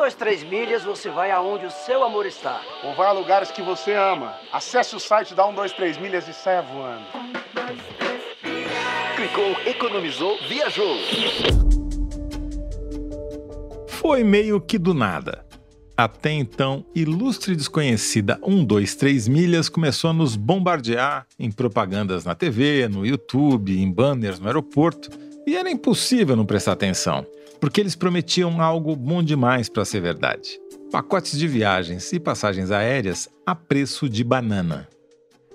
123 milhas você vai aonde o seu amor está. Ou vai a lugares que você ama. Acesse o site da 123 milhas e saia voando. Clicou, economizou, viajou. Foi meio que do nada. Até então, ilustre desconhecida 123 milhas começou a nos bombardear em propagandas na TV, no YouTube, em banners no aeroporto, e era impossível não prestar atenção, porque eles prometiam algo bom demais para ser verdade. Pacotes de viagens e passagens aéreas a preço de banana.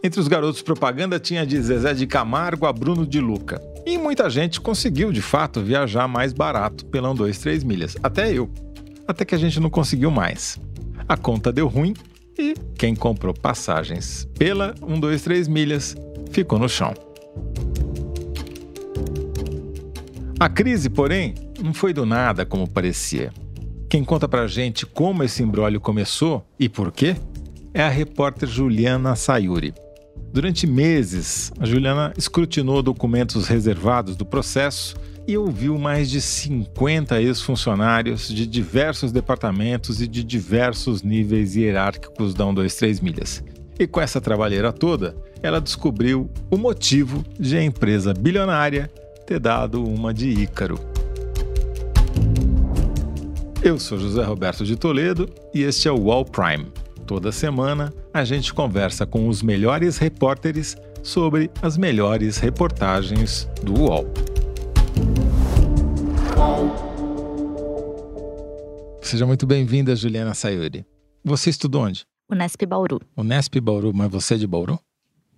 Entre os garotos propaganda tinha de Zezé de Camargo a Bruno de Luca. E muita gente conseguiu, de fato, viajar mais barato pela 123 milhas. Até eu até que a gente não conseguiu mais. A conta deu ruim e quem comprou passagens pela 1, 2, 3 milhas ficou no chão. A crise, porém, não foi do nada como parecia. Quem conta pra gente como esse embrólio começou e por quê é a repórter Juliana Sayuri. Durante meses, a Juliana escrutinou documentos reservados do processo e ouviu mais de 50 ex-funcionários de diversos departamentos e de diversos níveis hierárquicos da 123 Milhas. E com essa trabalheira toda, ela descobriu o motivo de a empresa bilionária ter dado uma de Ícaro. Eu sou José Roberto de Toledo e este é o Wall Prime. Toda semana a gente conversa com os melhores repórteres sobre as melhores reportagens do UOL. Seja muito bem-vinda, Juliana Sayuri. Você estudou onde? Unesp Bauru. Unesp Bauru, mas você é de Bauru?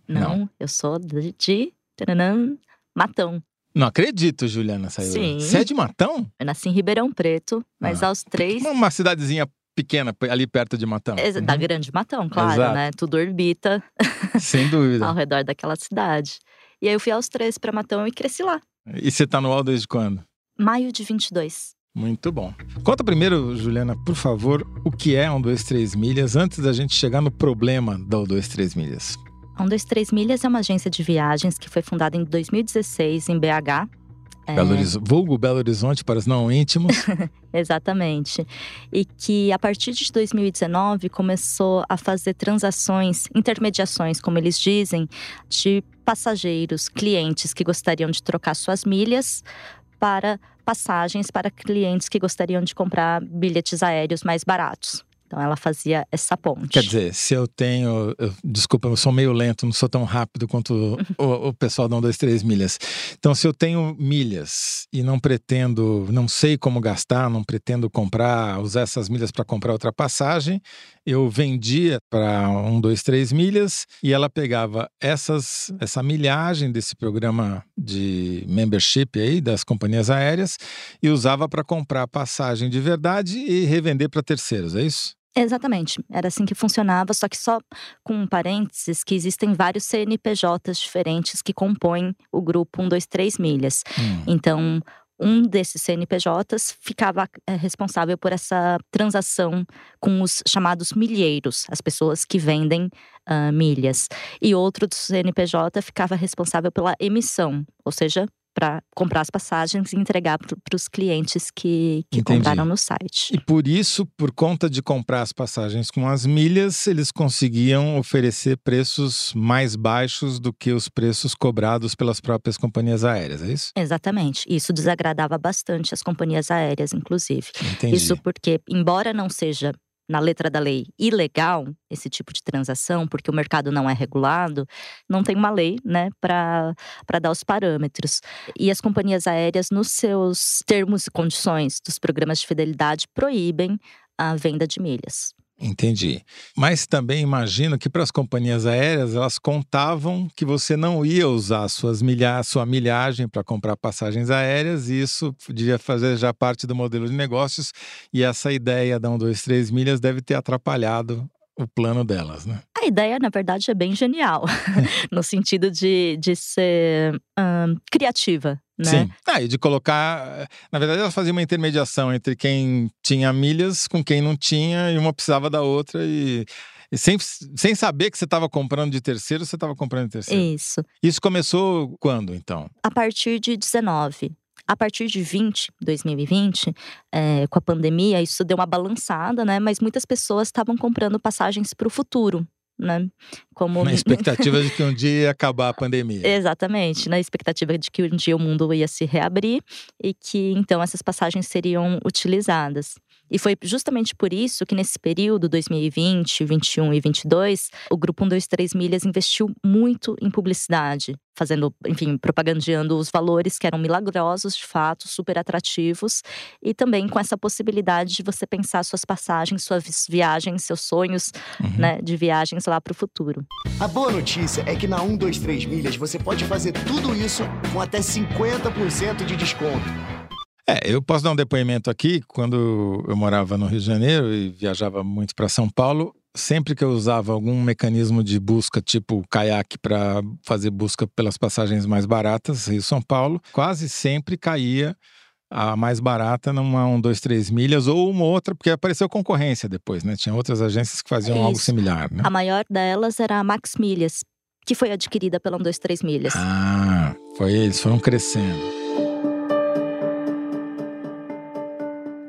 Não, Não. eu sou de, de taranã, Matão. Não acredito, Juliana Sayuri. Sim. Você é de Matão? Eu nasci em Ribeirão Preto, mas Ah. aos três. Uma cidadezinha pequena ali perto de Matão. Exa- Da Uhum. Grande Matão, claro, Exato. né? Tudo orbita Sem dúvida. ao redor daquela cidade. E aí eu fui aos três pra Matão e cresci lá. E você tá no UOL desde quando? Maio de 22. Muito bom. Conta primeiro, Juliana, por favor, o que é 1, 2, 3 milhas antes da gente chegar no problema da 1, 2, 3 milhas. A 123 Milhas é uma agência de viagens que foi fundada em 2016 em BH. É, Belo Horiz- Vulgo Belo Horizonte para os não íntimos. Exatamente. E que a partir de 2019 começou a fazer transações, intermediações, como eles dizem, de passageiros, clientes que gostariam de trocar suas milhas para passagens para clientes que gostariam de comprar bilhetes aéreos mais baratos. Então ela fazia essa ponte. Quer dizer, se eu tenho. eu- desculpa, eu sou meio lento, não sou tão rápido quanto o, o pessoal da 1, 2, 3 milhas. Então, se eu tenho milhas e não pretendo, não sei como gastar, não pretendo comprar, usar essas milhas para comprar outra passagem, eu vendia para 1, 2, 3 milhas e ela pegava essas, essa milhagem desse programa de membership aí das companhias aéreas e usava para comprar passagem de verdade e revender para terceiros, é isso? Exatamente, era assim que funcionava, só que só com parênteses que existem vários CNPJs diferentes que compõem o grupo 123 milhas. Hum. Então, um desses CNPJs ficava eh, responsável por essa transação com os chamados milheiros, as pessoas que vendem ah, milhas. E outro do CNPJ ficava responsável pela emissão, ou seja, para comprar as passagens e entregar para os clientes que, que Entendi. compraram no site. E por isso, por conta de comprar as passagens com as milhas, eles conseguiam oferecer preços mais baixos do que os preços cobrados pelas próprias companhias aéreas, é isso? Exatamente. Isso desagradava bastante as companhias aéreas, inclusive. Entendi. Isso porque, embora não seja na letra da lei ilegal esse tipo de transação, porque o mercado não é regulado, não tem uma lei, né, para dar os parâmetros. E as companhias aéreas, nos seus termos e condições dos programas de fidelidade, proíbem a venda de milhas. Entendi. Mas também imagino que para as companhias aéreas, elas contavam que você não ia usar suas milha sua milhagem para comprar passagens aéreas, e isso devia fazer já parte do modelo de negócios, e essa ideia da 1, 2, 3 milhas deve ter atrapalhado o plano delas, né? A ideia, na verdade, é bem genial, no sentido de, de ser ahn, criativa, né? Sim. Ah, e de colocar. Na verdade, ela fazia uma intermediação entre quem tinha milhas com quem não tinha, e uma precisava da outra, e, e sem, sem saber que você estava comprando de terceiro, você estava comprando de terceiro. Isso. Isso começou quando, então? A partir de 19. A partir de 20, 2020, é, com a pandemia, isso deu uma balançada, né? Mas muitas pessoas estavam comprando passagens para o futuro. Né? Como... Na expectativa de que um dia ia acabar a pandemia. Exatamente, na expectativa de que um dia o mundo ia se reabrir e que então essas passagens seriam utilizadas. E foi justamente por isso que nesse período 2020, 21 e 22, o grupo 123 Milhas investiu muito em publicidade, fazendo, enfim, propagandeando os valores que eram milagrosos de fato, super atrativos, e também com essa possibilidade de você pensar suas passagens, suas viagens, seus sonhos, uhum. né, de viagens lá para o futuro. A boa notícia é que na 123 Milhas você pode fazer tudo isso com até 50% de desconto. É, eu posso dar um depoimento aqui. Quando eu morava no Rio de Janeiro e viajava muito para São Paulo, sempre que eu usava algum mecanismo de busca, tipo caiaque, para fazer busca pelas passagens mais baratas, Rio-São Paulo, quase sempre caía a mais barata numa 1, 2, 3 milhas ou uma outra, porque apareceu concorrência depois, né? Tinha outras agências que faziam algo similar, né? A maior delas era a Max Milhas, que foi adquirida pela 1, 2, 3 milhas. Ah, foi, eles foram crescendo.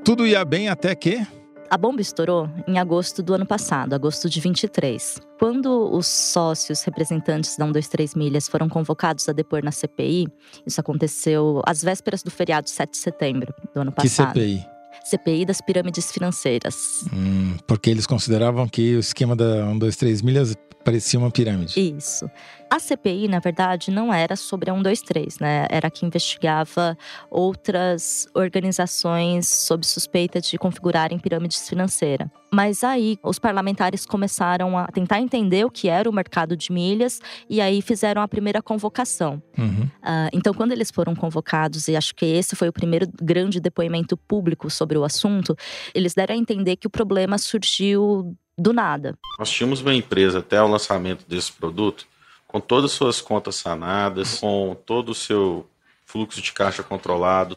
Tudo ia bem até que. A bomba estourou em agosto do ano passado, agosto de 23. Quando os sócios representantes da 123 Milhas foram convocados a depor na CPI, isso aconteceu às vésperas do feriado 7 de setembro do ano passado. Que CPI? CPI das pirâmides financeiras. Hum, porque eles consideravam que o esquema da 123 Milhas parecia uma pirâmide. Isso. A CPI, na verdade, não era sobre a 123, né? Era que investigava outras organizações sob suspeita de configurarem pirâmides financeiras. Mas aí os parlamentares começaram a tentar entender o que era o mercado de milhas e aí fizeram a primeira convocação. Uhum. Uh, então, quando eles foram convocados, e acho que esse foi o primeiro grande depoimento público sobre o assunto, eles deram a entender que o problema surgiu do nada. Nós tínhamos uma empresa até o lançamento desse produto com todas as suas contas sanadas, com todo o seu fluxo de caixa controlado.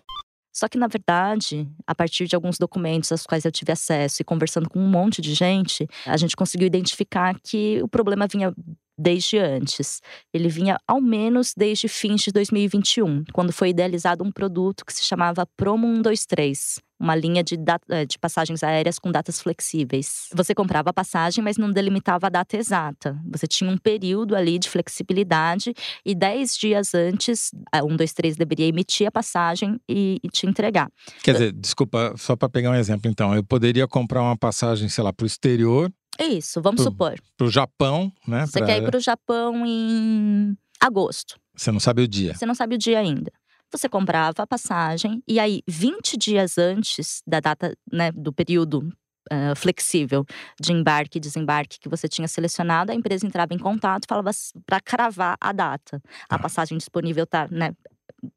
Só que, na verdade, a partir de alguns documentos aos quais eu tive acesso e conversando com um monte de gente, a gente conseguiu identificar que o problema vinha desde antes. Ele vinha ao menos desde fins de 2021, quando foi idealizado um produto que se chamava Promo 123 uma linha de, eh, de passagens aéreas com datas flexíveis. Você comprava a passagem, mas não delimitava a data exata. Você tinha um período ali de flexibilidade e 10 dias antes, um, dois, três deveria emitir a passagem e, e te entregar. Quer dizer, desculpa, só para pegar um exemplo, então, eu poderia comprar uma passagem, sei lá, para o exterior. Isso, vamos pro, supor. Para o Japão, né? Você pra... quer ir para o Japão em agosto. Você não sabe o dia. Você não sabe o dia ainda você comprava a passagem e aí 20 dias antes da data, né, do período uh, flexível de embarque e desembarque que você tinha selecionado, a empresa entrava em contato e falava para cravar a data. A ah. passagem disponível tá, né,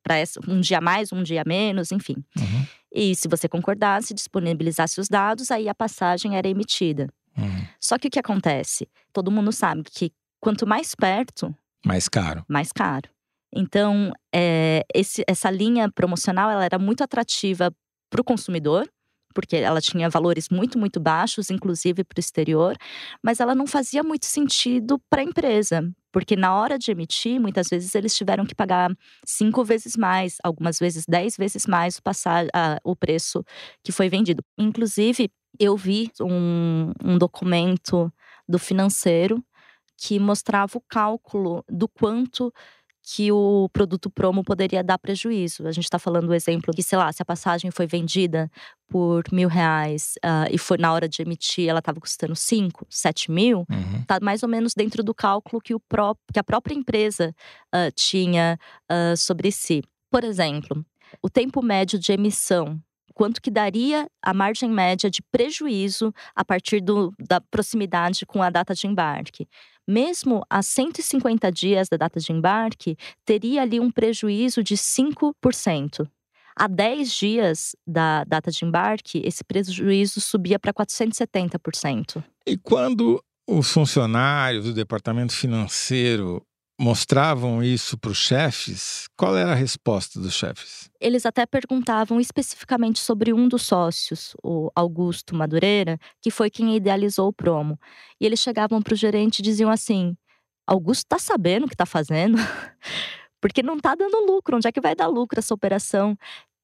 para um dia mais, um dia menos, enfim. Uhum. E se você concordasse, disponibilizasse os dados, aí a passagem era emitida. Uhum. Só que o que acontece? Todo mundo sabe que quanto mais perto, mais caro. Mais caro. Então, é, esse, essa linha promocional ela era muito atrativa para o consumidor, porque ela tinha valores muito, muito baixos, inclusive para o exterior, mas ela não fazia muito sentido para a empresa, porque na hora de emitir, muitas vezes eles tiveram que pagar cinco vezes mais, algumas vezes dez vezes mais o, passar, uh, o preço que foi vendido. Inclusive, eu vi um, um documento do financeiro que mostrava o cálculo do quanto que o produto promo poderia dar prejuízo. A gente está falando do exemplo que, sei lá, se a passagem foi vendida por mil reais uh, e foi na hora de emitir, ela estava custando cinco, sete mil, uhum. tá mais ou menos dentro do cálculo que, o pró que a própria empresa uh, tinha uh, sobre si. Por exemplo, o tempo médio de emissão quanto que daria a margem média de prejuízo a partir do, da proximidade com a data de embarque. Mesmo a 150 dias da data de embarque, teria ali um prejuízo de 5%. A 10 dias da data de embarque, esse prejuízo subia para 470%. E quando os funcionários do departamento financeiro mostravam isso para os chefes, qual era a resposta dos chefes? Eles até perguntavam especificamente sobre um dos sócios, o Augusto Madureira, que foi quem idealizou o promo. E eles chegavam para o gerente e diziam assim: Augusto está sabendo o que está fazendo? Porque não tá dando lucro. Onde é que vai dar lucro essa operação?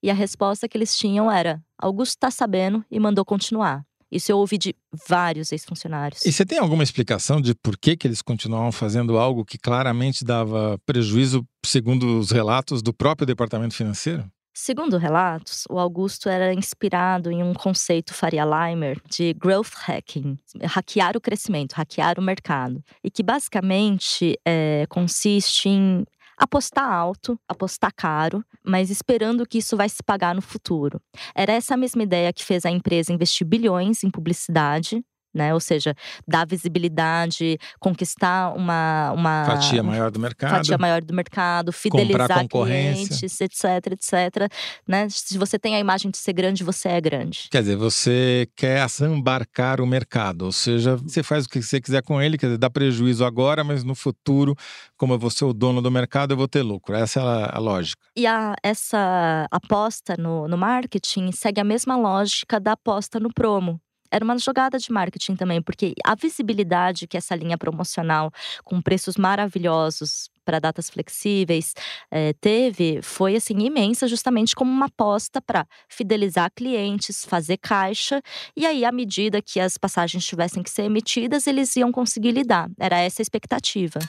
E a resposta que eles tinham era: Augusto tá sabendo e mandou continuar. Isso eu ouvi de vários ex-funcionários. E você tem alguma explicação de por que, que eles continuavam fazendo algo que claramente dava prejuízo, segundo os relatos do próprio departamento financeiro? Segundo relatos, o Augusto era inspirado em um conceito Faria Limer de growth hacking, hackear o crescimento, hackear o mercado, e que basicamente é, consiste em apostar alto, apostar caro, mas esperando que isso vai se pagar no futuro. Era essa mesma ideia que fez a empresa investir bilhões em publicidade né? Ou seja, dar visibilidade, conquistar uma, uma fatia maior do mercado, fatia maior do mercado, fidelizar clientes, etc, etc. Né? Se você tem a imagem de ser grande, você é grande. Quer dizer, você quer assambarcar o mercado, ou seja, você faz o que você quiser com ele, quer dizer, dá prejuízo agora, mas no futuro, como eu vou ser o dono do mercado, eu vou ter lucro. Essa é a, a lógica. E a, essa aposta no, no marketing segue a mesma lógica da aposta no promo era uma jogada de marketing também, porque a visibilidade que essa linha promocional, com preços maravilhosos para datas flexíveis, eh, teve foi assim imensa, justamente como uma aposta para fidelizar clientes, fazer caixa, e aí, à medida que as passagens tivessem que ser emitidas, eles iam conseguir lidar. Era essa a expectativa.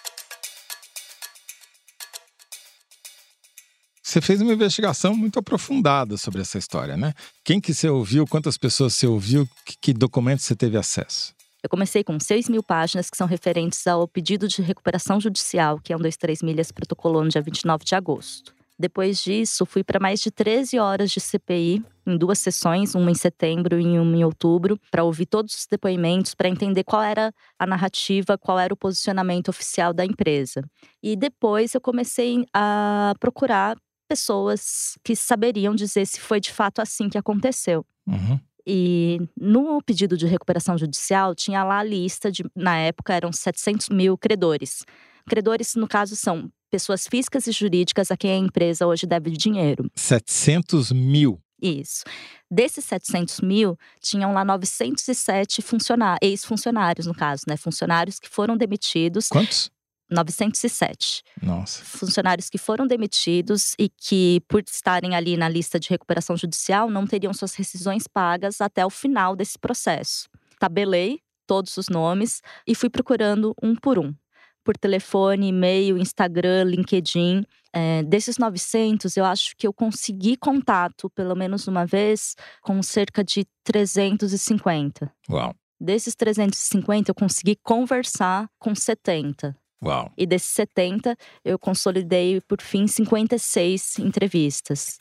Você fez uma investigação muito aprofundada sobre essa história, né? Quem que você ouviu, quantas pessoas você ouviu, que, que documentos você teve acesso? Eu comecei com 6 mil páginas que são referentes ao pedido de recuperação judicial, que é um 23 milhas protocolou no dia 29 de agosto. Depois disso, fui para mais de 13 horas de CPI, em duas sessões, uma em setembro e uma em outubro, para ouvir todos os depoimentos, para entender qual era a narrativa, qual era o posicionamento oficial da empresa. E depois eu comecei a procurar pessoas que saberiam dizer se foi de fato assim que aconteceu. Uhum. E no pedido de recuperação judicial, tinha lá a lista de, na época, eram 700 mil credores. Credores, no caso, são pessoas físicas e jurídicas a quem a empresa hoje deve dinheiro. 700 mil? Isso. Desses 700 mil, tinham lá 907 funcionários, ex-funcionários, no caso, né? Funcionários que foram demitidos. Quantos? 907. Nossa. Funcionários que foram demitidos e que, por estarem ali na lista de recuperação judicial, não teriam suas rescisões pagas até o final desse processo. Tabelei todos os nomes e fui procurando um por um. Por telefone, e-mail, Instagram, LinkedIn. É, desses 900, eu acho que eu consegui contato, pelo menos uma vez, com cerca de 350. Uau. Desses 350, eu consegui conversar com 70. Uau. E desses 70, eu consolidei, por fim, 56 entrevistas.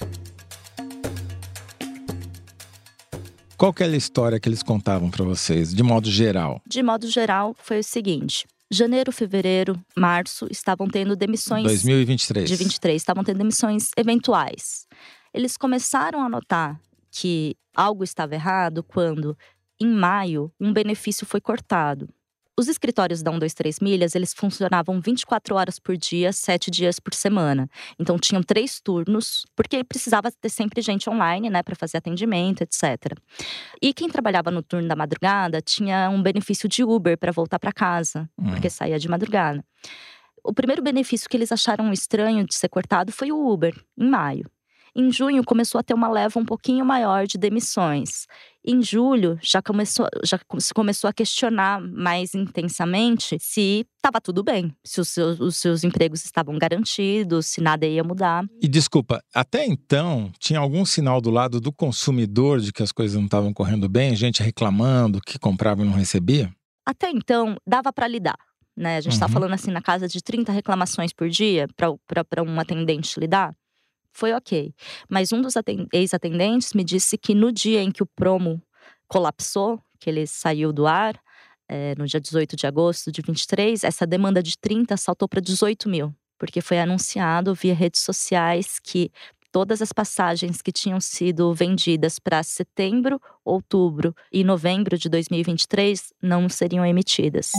Qual que é a história que eles contavam para vocês, de modo geral? De modo geral, foi o seguinte: janeiro, fevereiro, março estavam tendo demissões. 2023. De 23, estavam tendo demissões eventuais. Eles começaram a notar que algo estava errado quando, em maio, um benefício foi cortado. Os escritórios da 123 Milhas, eles funcionavam 24 horas por dia, 7 dias por semana. Então tinham três turnos, porque precisava ter sempre gente online, né, para fazer atendimento, etc. E quem trabalhava no turno da madrugada tinha um benefício de Uber para voltar para casa, hum. porque saía de madrugada. O primeiro benefício que eles acharam estranho de ser cortado foi o Uber, em maio. Em junho começou a ter uma leva um pouquinho maior de demissões. Em julho já começou, já se começou a questionar mais intensamente se estava tudo bem, se os seus, os seus empregos estavam garantidos, se nada ia mudar. E desculpa, até então tinha algum sinal do lado do consumidor de que as coisas não estavam correndo bem, gente reclamando que comprava e não recebia? Até então dava para lidar. Né? A gente está uhum. falando assim na casa de 30 reclamações por dia para um atendente lidar foi ok. Mas um dos ex-atendentes me disse que no dia em que o promo colapsou, que ele saiu do ar, é, no dia 18 de agosto de 23, essa demanda de 30 saltou para 18 mil, porque foi anunciado via redes sociais que todas as passagens que tinham sido vendidas para setembro, outubro e novembro de 2023 não seriam emitidas.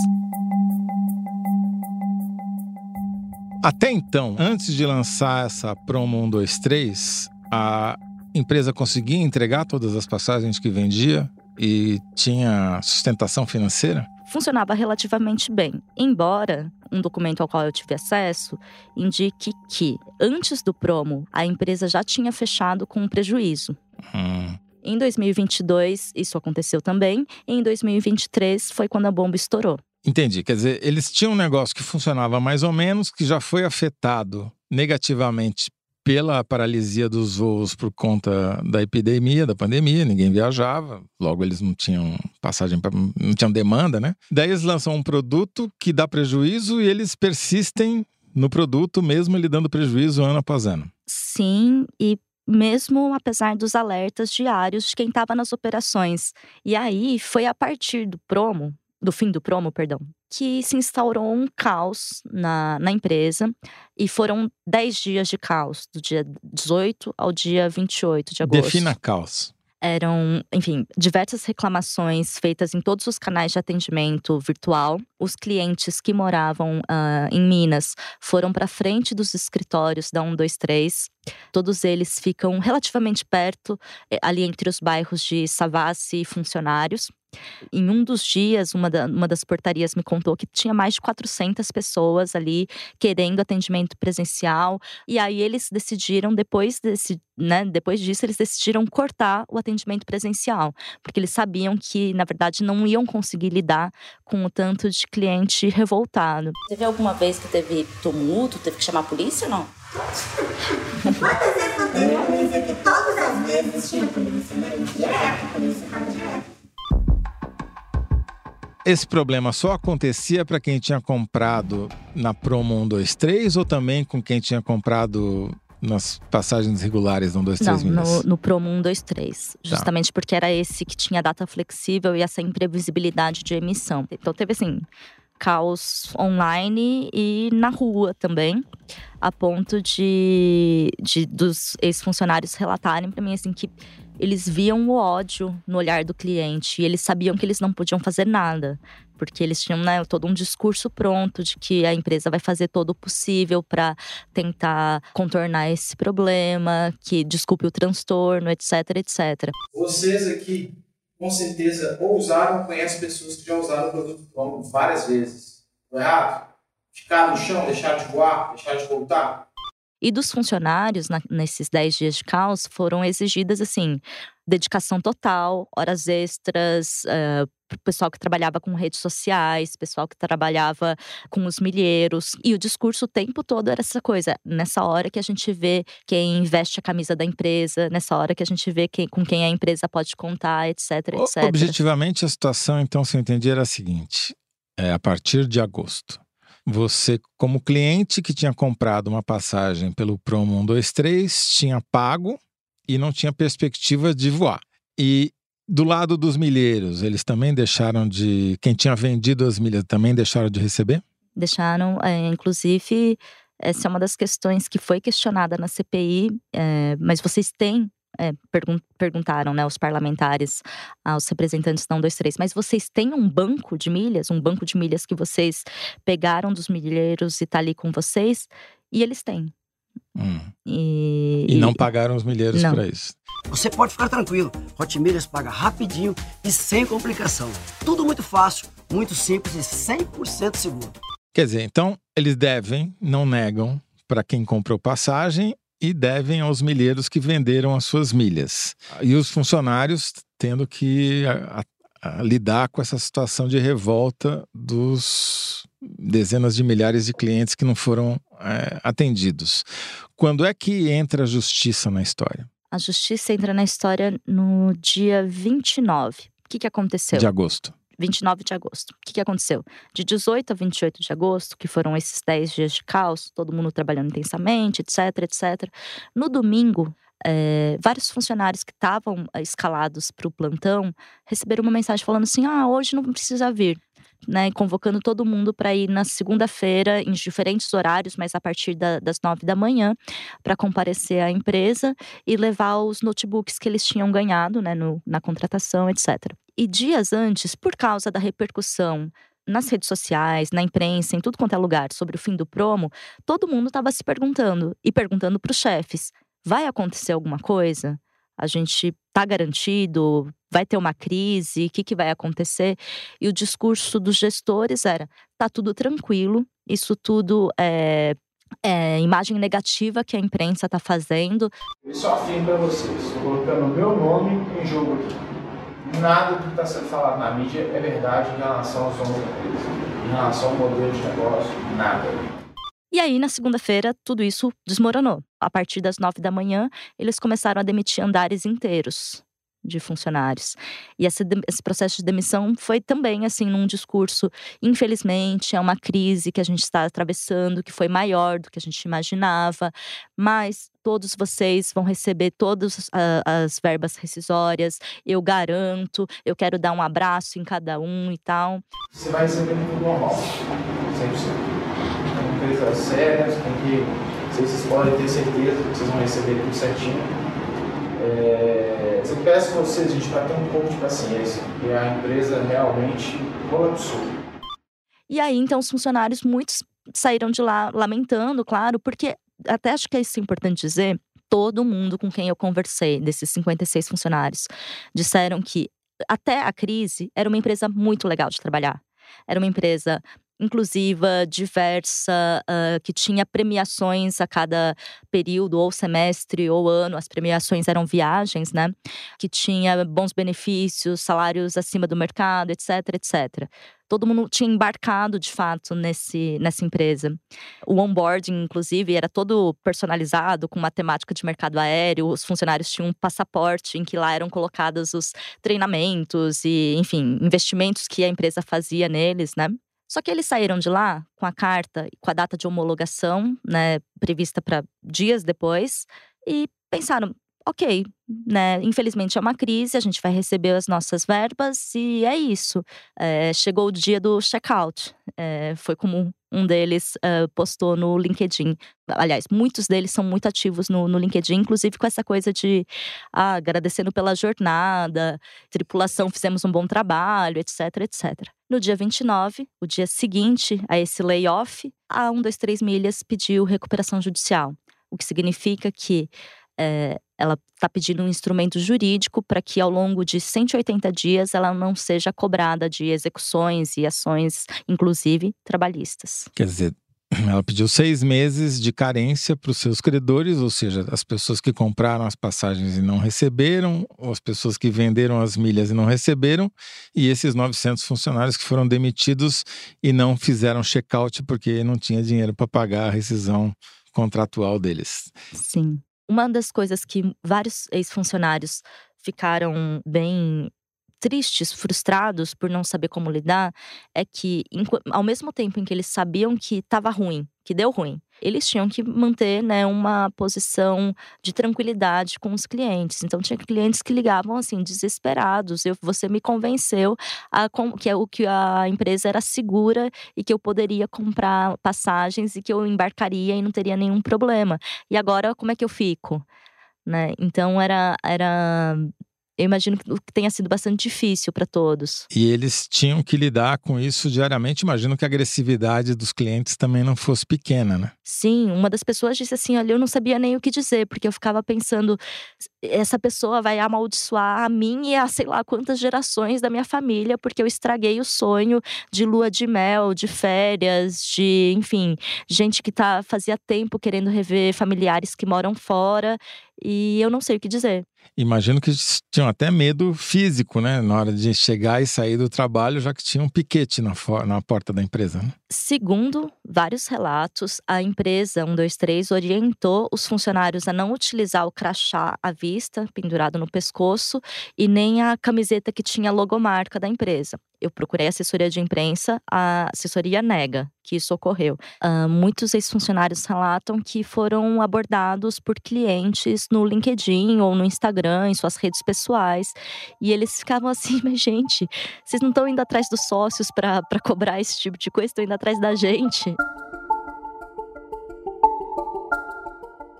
Até então, antes de lançar essa promo 123, a empresa conseguia entregar todas as passagens que vendia e tinha sustentação financeira? Funcionava relativamente bem, embora um documento ao qual eu tive acesso indique que, antes do promo, a empresa já tinha fechado com um prejuízo. Hum. Em 2022, isso aconteceu também. E em 2023 foi quando a bomba estourou. Entendi. Quer dizer, eles tinham um negócio que funcionava mais ou menos, que já foi afetado negativamente pela paralisia dos voos por conta da epidemia, da pandemia, ninguém viajava, logo eles não tinham passagem, pra, não tinham demanda, né? Daí eles lançam um produto que dá prejuízo e eles persistem no produto, mesmo ele dando prejuízo ano após ano. Sim, e mesmo apesar dos alertas diários de quem estava nas operações. E aí foi a partir do promo, do fim do promo, perdão, que se instaurou um caos na, na empresa. E foram 10 dias de caos, do dia 18 ao dia 28 de agosto. Defina caos. Eram, enfim, diversas reclamações feitas em todos os canais de atendimento virtual. Os clientes que moravam uh, em Minas foram para frente dos escritórios da 123. Todos eles ficam relativamente perto, eh, ali entre os bairros de Savassi e Funcionários. Em um dos dias, uma, da, uma, das portarias me contou que tinha mais de 400 pessoas ali querendo atendimento presencial. E aí eles decidiram, depois, desse, né, depois disso, eles decidiram cortar o atendimento presencial. Porque eles sabiam que, na verdade, não iam conseguir lidar com o tanto de cliente revoltado. Teve alguma vez que teve tumulto, teve que chamar a polícia ou não? Quantas vezes não teve a polícia que todas as vezes tinha polícia, né? Direto, a polícia estava direto. Esse problema só acontecia para quem tinha comprado na promo 123 ou também com quem tinha comprado nas passagens regulares 123 Não, no, no promo 123. Justamente porque era esse que tinha data flexível e essa imprevisibilidade de emissão. Então teve assim, caos online e na rua também, a ponto de, de dos ex-funcionários relatarem para mim assim que eles viam o ódio no olhar do cliente e eles sabiam que eles não podiam fazer nada, porque eles tinham né, todo um discurso pronto de que a empresa vai fazer todo o possível para tentar contornar esse problema, que desculpe o transtorno, etc, etc. Vocês aqui, com certeza, ou usaram, conhecem pessoas que já usaram o produto Promo várias vezes. Tô errado? Ficar no chão, deixar de voar, deixar de voltar? E dos funcionários, na, nesses 10 dias de caos, foram exigidas, assim, dedicação total, horas extras, uh, pessoal que trabalhava com redes sociais, pessoal que trabalhava com os milheiros. E o discurso o tempo todo era essa coisa. Nessa hora que a gente vê quem veste a camisa da empresa, nessa hora que a gente vê quem, com quem a empresa pode contar, etc, etc. Objetivamente, a situação, então, se eu entendi, era a seguinte: é, a partir de agosto você, como cliente que tinha comprado uma passagem pelo Promo 123, tinha pago e não tinha perspectiva de voar. E do lado dos milheiros, eles também deixaram de. Quem tinha vendido as milhas também deixaram de receber? Deixaram, é, inclusive, essa é uma das questões que foi questionada na CPI, é, mas vocês têm é, pergun perguntaram, né, os parlamentares aos representantes da 123, mas vocês têm um banco de milhas, um banco de milhas que vocês pegaram dos milheiros e tá ali com vocês? E eles têm. Hum. E, e, não pagaram os milheiros para isso. Você pode ficar tranquilo. Hotmilhas paga rapidinho e sem complicação. Tudo muito fácil, muito simples e 100% seguro. Quer dizer, então eles devem, não negam para quem comprou passagem e devem aos milheiros que venderam as suas milhas. E os funcionários tendo que a, a, a lidar com essa situação de revolta dos dezenas de milhares de clientes que não foram é, atendidos. Quando é que entra a justiça na história? A justiça entra na história no dia 29. O que, que aconteceu? De agosto. 29 de agosto. O que, que aconteceu? De 18 a 28 de agosto, que foram esses 10 dias de caos, todo mundo trabalhando intensamente, etc, etc. No domingo, é, vários funcionários que estavam eh, escalados para o plantão receberam uma mensagem falando assim: ah, hoje não precisa vir. Né, convocando todo mundo para ir na segunda-feira, em diferentes horários, mas a partir da, das nove da manhã, para comparecer à empresa e levar os notebooks que eles tinham ganhado né, no, na contratação, etc. E dias antes, por causa da repercussão nas redes sociais, na imprensa, em tudo quanto é lugar sobre o fim do promo, todo mundo estava se perguntando e perguntando para os chefes: vai acontecer alguma coisa? A gente está garantido? Vai ter uma crise, o que, que vai acontecer. E o discurso dos gestores era: tá tudo tranquilo, isso tudo é, é imagem negativa que a imprensa está fazendo. Eu só afirmo para vocês, colocando o meu nome em jogo aqui. Nada do que está sendo falado na mídia é verdade em relação aos empresa, em relação ao modelo de negócio, nada. E aí, na segunda-feira, tudo isso desmoronou. A partir das nove da manhã, eles começaram a demitir andares inteiros de funcionários. E esse, esse, processo de demissão foi também, assim, num discurso, infelizmente, é uma crise que a gente está atravessando, que foi maior do que a gente imaginava, mas todos vocês vão receber todas as verbas rescisórias, eu garanto, eu quero dar um abraço em cada um e tal. Você vai receber tudo normal, 100% empresas sérias, com que vocês podem ter certeza que vocês vão receber tudo certinho. É, eu peço a vocês, gente, para ter um pouco de paciência, porque a empresa realmente colapsou. E aí, então, os funcionários, muitos saíram de lá lamentando, claro, porque até acho que é isso importante dizer, todo mundo com quem eu conversei, desses 56 funcionários, disseram que até a crise era uma empresa muito legal de trabalhar. Era uma empresa inclusiva, diversa, uh, que tinha premiações a cada período, ou semestre, ou ano. As premiações eram viagens, né? Que tinha bons benefícios, salários acima do mercado, etc, etc todo mundo tinha embarcado de fato nesse, nessa empresa. O onboarding, inclusive, era todo personalizado com matemática de mercado aéreo. Os funcionários tinham um passaporte em que lá eram colocados os treinamentos e, enfim, investimentos que a empresa fazia neles, né? Só que eles saíram de lá com a carta, com a data de homologação, né, prevista para dias depois, e pensaram: ok, né? Infelizmente é uma crise, a gente vai receber as nossas verbas e é isso. É, chegou o dia do checkout. É, foi como um deles uh, postou no LinkedIn. Aliás, muitos deles são muito ativos no, no LinkedIn, inclusive com essa coisa de ah, agradecendo pela jornada, tripulação, fizemos um bom trabalho, etc, etc. No dia 29, o dia seguinte a esse layoff, a 123 Milhas pediu recuperação judicial, o que significa que é, ela está pedindo um instrumento jurídico para que ao longo de 180 dias ela não seja cobrada de execuções e ações, inclusive trabalhistas. Quer dizer, ela pediu seis meses de carência para os seus credores, ou seja, as pessoas que compraram as passagens e não receberam, ou as pessoas que venderam as milhas e não receberam, e esses 900 funcionários que foram demitidos e não fizeram check-out porque não tinha dinheiro para pagar a rescisão contratual deles. Sim. Uma das coisas que vários ex-funcionários ficaram bem tristes, frustrados por não saber como lidar, é que ao mesmo tempo em que eles sabiam que estava ruim, que deu ruim, eles tinham que manter né, uma posição de tranquilidade com os clientes. Então tinha clientes que ligavam assim desesperados. Eu, você me convenceu a, que é o que a empresa era segura e que eu poderia comprar passagens e que eu embarcaria e não teria nenhum problema. E agora como é que eu fico? Né? Então era era eu imagino que tenha sido bastante difícil para todos. E eles tinham que lidar com isso diariamente. Imagino que a agressividade dos clientes também não fosse pequena, né? Sim, uma das pessoas disse assim: olha, eu não sabia nem o que dizer, porque eu ficava pensando, essa pessoa vai amaldiçoar a mim e a sei lá quantas gerações da minha família, porque eu estraguei o sonho de lua de mel, de férias, de, enfim, gente que tá fazia tempo querendo rever familiares que moram fora e eu não sei o que dizer. Imagino que tinham até medo físico, né? Na hora de chegar e sair do trabalho, já que tinha um piquete na, na porta da empresa. Né? Segundo vários relatos, a empresa 123 orientou os funcionários a não utilizar o crachá à vista, pendurado no pescoço, e nem a camiseta que tinha a logomarca da empresa eu procurei assessoria de imprensa, a assessoria nega que isso ocorreu. Uh, muitos ex-funcionários relatam que foram abordados por clientes no LinkedIn ou no Instagram, em suas redes pessoais, e eles ficavam assim: mas gente, vocês não estão indo atrás dos sócios para cobrar esse tipo de coisa, estão indo atrás da gente.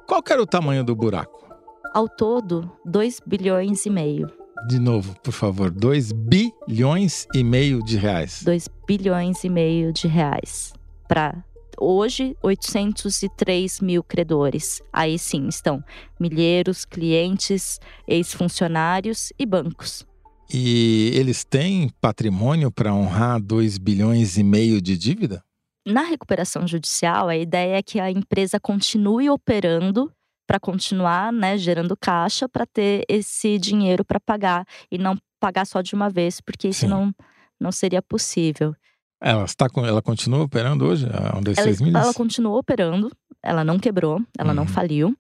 Qual era o tamanho do buraco? Ao todo, 2 bilhões e meio de novo, por favor, 2 bilhões e meio de reais. 2 bilhões e meio de reais. Para hoje, 803 mil credores. Aí sim estão milheiros, clientes, ex-funcionários e bancos. E eles têm patrimônio para honrar 2 bilhões e meio de dívida? Na recuperação judicial, a ideia é que a empresa continue operando para continuar né, gerando caixa para ter esse dinheiro para pagar e não pagar só de uma vez, porque isso não, não seria possível. Ela, está, ela continua operando hoje, a 1, 2, ela, 3 milhas? Ela continuou operando, ela não quebrou, ela uhum. não faliu.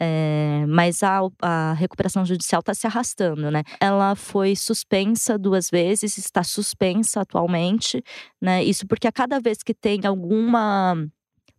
É, mas a, a, recuperação judicial está se arrastando, né? Ela foi suspensa duas vezes, está suspensa atualmente, né? Isso porque a cada vez que tem alguma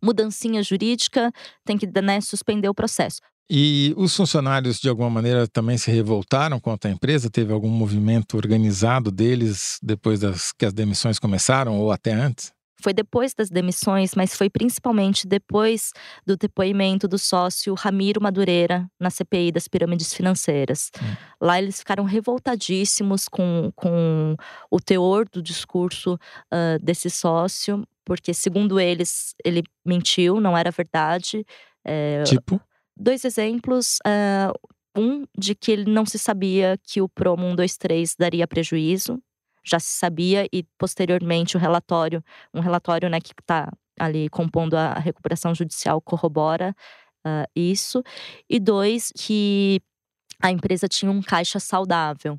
mudancinha jurídica, tem que né, suspender o processo. E os funcionários, de alguma maneira, também se revoltaram contra a empresa? Teve algum movimento organizado deles depois das, que as demissões começaram ou até antes? Foi depois das demissões, mas foi principalmente depois do depoimento do sócio Ramiro Madureira na CPI das pirâmides financeiras. Hum. Lá eles ficaram revoltadíssimos com, com o teor do discurso uh, desse sócio, porque, segundo eles, ele mentiu, não era verdade. É, tipo? Dois exemplos. É, um, de que ele não se sabia que o Promo 123 daria prejuízo. Já se sabia, e posteriormente o relatório, um relatório né, que está ali compondo a recuperação judicial, corrobora uh, isso. E dois, que a empresa tinha um caixa saudável.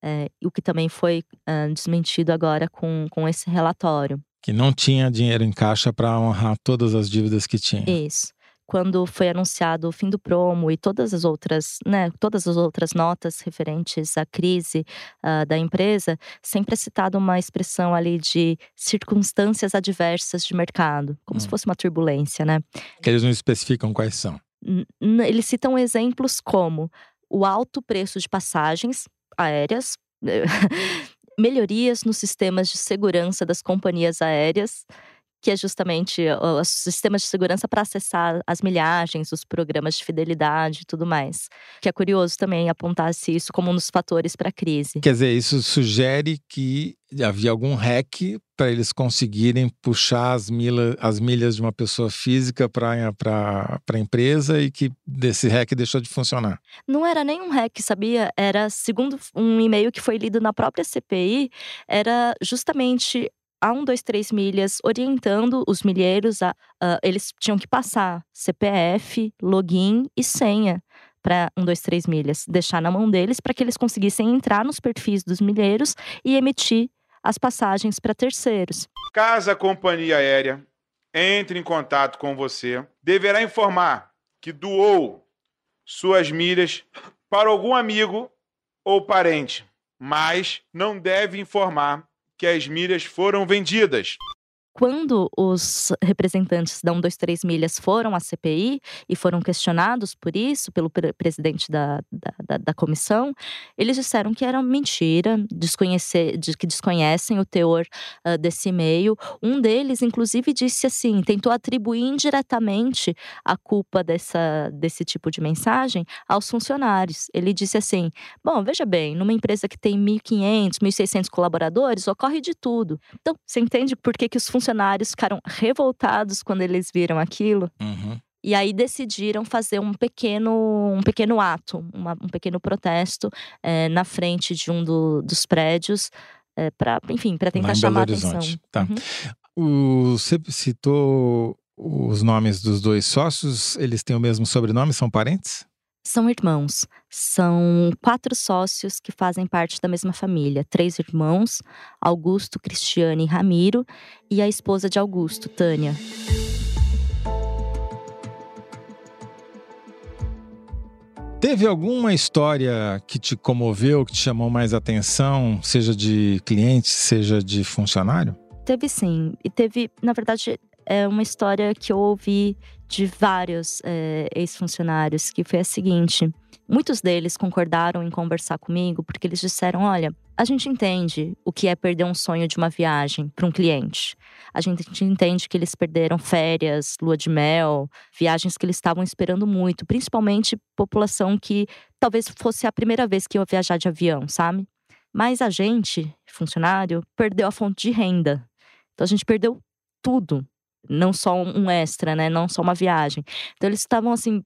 É, o que também foi uh, desmentido agora com, com esse relatório. Que não tinha dinheiro em caixa para honrar todas as dívidas que tinha. Isso. Quando foi anunciado o fim do promo e todas as outras, né, todas as outras notas referentes à crise uh, da empresa, sempre é citada uma expressão ali de circunstâncias adversas de mercado, como hum. se fosse uma turbulência, né? Que eles não especificam quais são. Eles citam exemplos como o alto preço de passagens aéreas, melhorias nos sistemas de segurança das companhias aéreas, que é justamente os sistemas de segurança para acessar as milhagens, os programas de fidelidade e tudo mais. Que é curioso também apontar-se isso como um dos fatores para a crise. Quer dizer, isso sugere que havia algum hack para eles conseguirem puxar as, as milhas de uma pessoa física para a empresa e que desse hack deixou de funcionar. Não era nem um hack, sabia? Era, segundo um e-mail que foi lido na própria CPI, era justamente a 123 milhas orientando os milheiros a, uh, eles tinham que passar CPF, login e senha para 123 milhas, deixar na mão deles para que eles conseguissem entrar nos perfis dos milheiros e emitir as passagens para terceiros. Caso a companhia aérea entre em contato com você, deverá informar que doou suas milhas para algum amigo ou parente, mas não deve informar que as milhas foram vendidas quando os representantes da 123 Milhas foram à CPI e foram questionados por isso, pelo presidente da, da, da, comissão, eles disseram que era mentira, desconhecer, de, que desconhecem o teor uh, desse e-mail. Um deles, inclusive, disse assim: tentou atribuir indiretamente a culpa dessa, desse tipo de mensagem aos funcionários. Ele disse assim: bom, veja bem, numa empresa que tem 1.500, 1.600 colaboradores, ocorre de tudo. Então, você entende por que, que os funcionários funcionários ficaram revoltados quando eles viram aquilo. Uhum. E aí decidiram fazer um pequeno, um pequeno ato, uma, um pequeno protesto é, na frente de um do, dos prédios, é, eh, para, enfim, para tentar chamar a atenção. Tá. Uhum. O, você citou os nomes dos dois sócios, eles têm o mesmo sobrenome, são parentes? São irmãos. São quatro sócios que fazem parte da mesma família. Três irmãos: Augusto, Cristiane e Ramiro, e a esposa de Augusto, Tânia. Teve alguma história que te comoveu, que te chamou mais atenção, seja de cliente, seja de funcionário? Teve sim. E teve, na verdade, é uma história que eu ouvi de vários é, ex-funcionários, que foi a seguinte. Muitos deles concordaram em conversar comigo porque eles disseram: olha, a gente entende o que é perder um sonho de uma viagem para um cliente. A gente entende que eles perderam férias, lua de mel, viagens que eles estavam esperando muito, principalmente população que talvez fosse a primeira vez que ia viajar de avião, sabe? Mas a gente, funcionário, perdeu a fonte de renda. Então a gente perdeu tudo não só um extra, né? Não só uma viagem. Então eles estavam assim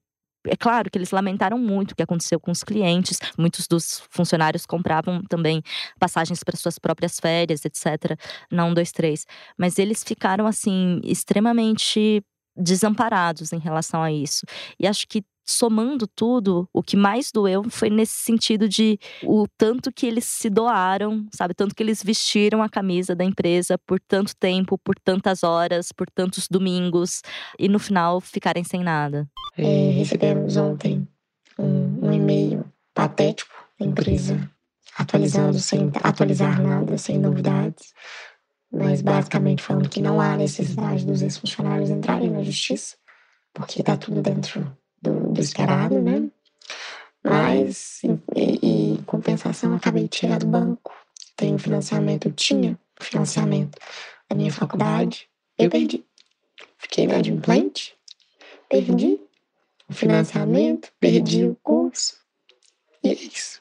é claro que eles lamentaram muito o que aconteceu com os clientes. Muitos dos funcionários compravam também passagens para suas próprias férias, etc. Na 123. Mas eles ficaram, assim, extremamente desamparados em relação a isso. E acho que somando tudo, o que mais doeu foi nesse sentido de o tanto que eles se doaram, sabe? Tanto que eles vestiram a camisa da empresa por tanto tempo, por tantas horas, por tantos domingos e no final ficarem sem nada. É, recebemos ontem um, um e-mail patético da empresa atualizando sem atualizar nada, sem novidades, mas basicamente falando que não há necessidade dos ex-funcionários entrarem na justiça, porque está tudo dentro do, do esperado, né? Mas, e, e compensação, acabei de chegar do banco, tenho financiamento, eu tinha financiamento da minha faculdade, eu perdi. Fiquei inadimplente, perdi o financiamento, perdi o curso, e é isso.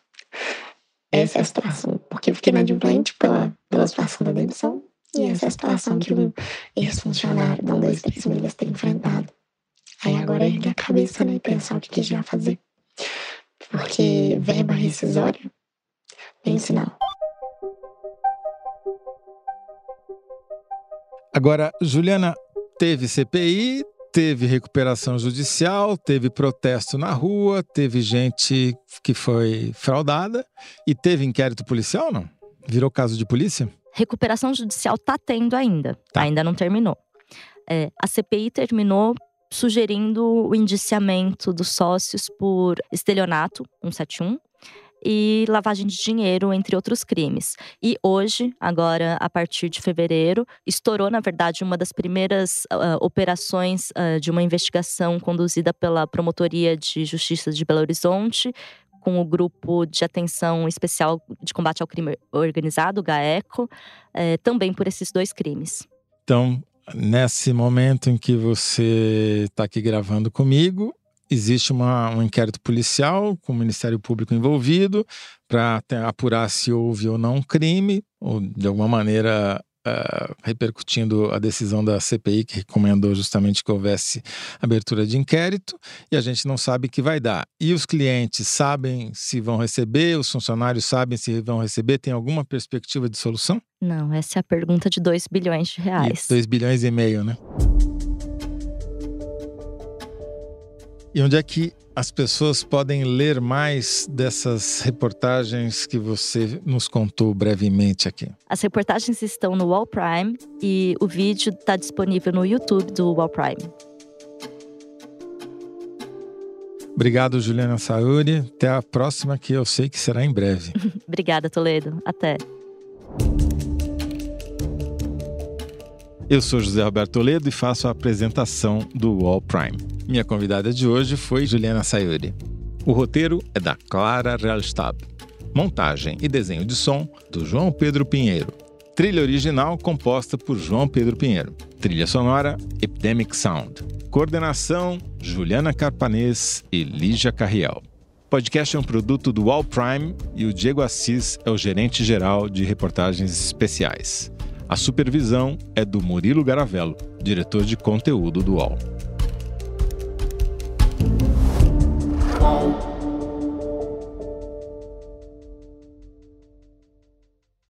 Essa é a situação, porque eu fiquei inadimplente pela, pela situação da demissão, e essa é a situação que um ex-funcionário da 1, 2, 3 milhas tem enfrentado. Aí agora ergue a cabeça né, e pensar o que, que a gente vai fazer. Porque verba rescisória vem sinal. Agora, Juliana, teve CPI, teve recuperação judicial, teve protesto na rua, teve gente que foi fraudada e teve inquérito policial, não? Virou caso de polícia? Recuperação judicial tá tendo ainda, Tá. ainda não terminou. É, a CPI terminou sugerindo o indiciamento dos sócios por estelionato 171 e lavagem de dinheiro, entre outros crimes. E hoje, agora a partir de fevereiro, estourou, na verdade, uma das primeiras ah, operações ah, de uma investigação conduzida pela Promotoria de Justiça de Belo Horizonte, com o grupo de atenção especial de combate ao crime organizado, GAECO, eh, também por esses dois crimes. Então, nesse momento em que você está aqui gravando comigo, existe uma- um inquérito policial com o Ministério Público envolvido para apurar se houve ou não crime, ou de alguma maneira ah, repercutindo a decisão da CPI, que recomendou justamente que houvesse abertura de inquérito, e a gente não sabe o que vai dar. E os clientes sabem se vão receber, os funcionários sabem se vão receber, tem alguma perspectiva de solução? Não, essa é a pergunta de 2 bilhões de reais. 2 bilhões e meio, né? E onde é que as pessoas podem ler mais dessas reportagens que você nos contou brevemente aqui? As reportagens estão no Wall Prime e o vídeo está disponível no YouTube do Wall Prime. Obrigado, Juliana Sauri. Até a próxima, que eu sei que será em breve. Obrigada, Toledo. Até. Eu sou José Roberto Toledo e faço a apresentação do Wall Prime. Minha convidada de hoje foi Juliana Sayuri. O roteiro é da Clara Realstab. Montagem e desenho de som do João Pedro Pinheiro. Trilha original composta por João Pedro Pinheiro. Trilha sonora Epidemic Sound. Coordenação Juliana Carpanês e Lígia Carriel. Podcast é um produto do Wall Prime e o Diego Assis é o gerente geral de reportagens especiais. A supervisão é do Murilo Garavello, diretor de conteúdo do UOL.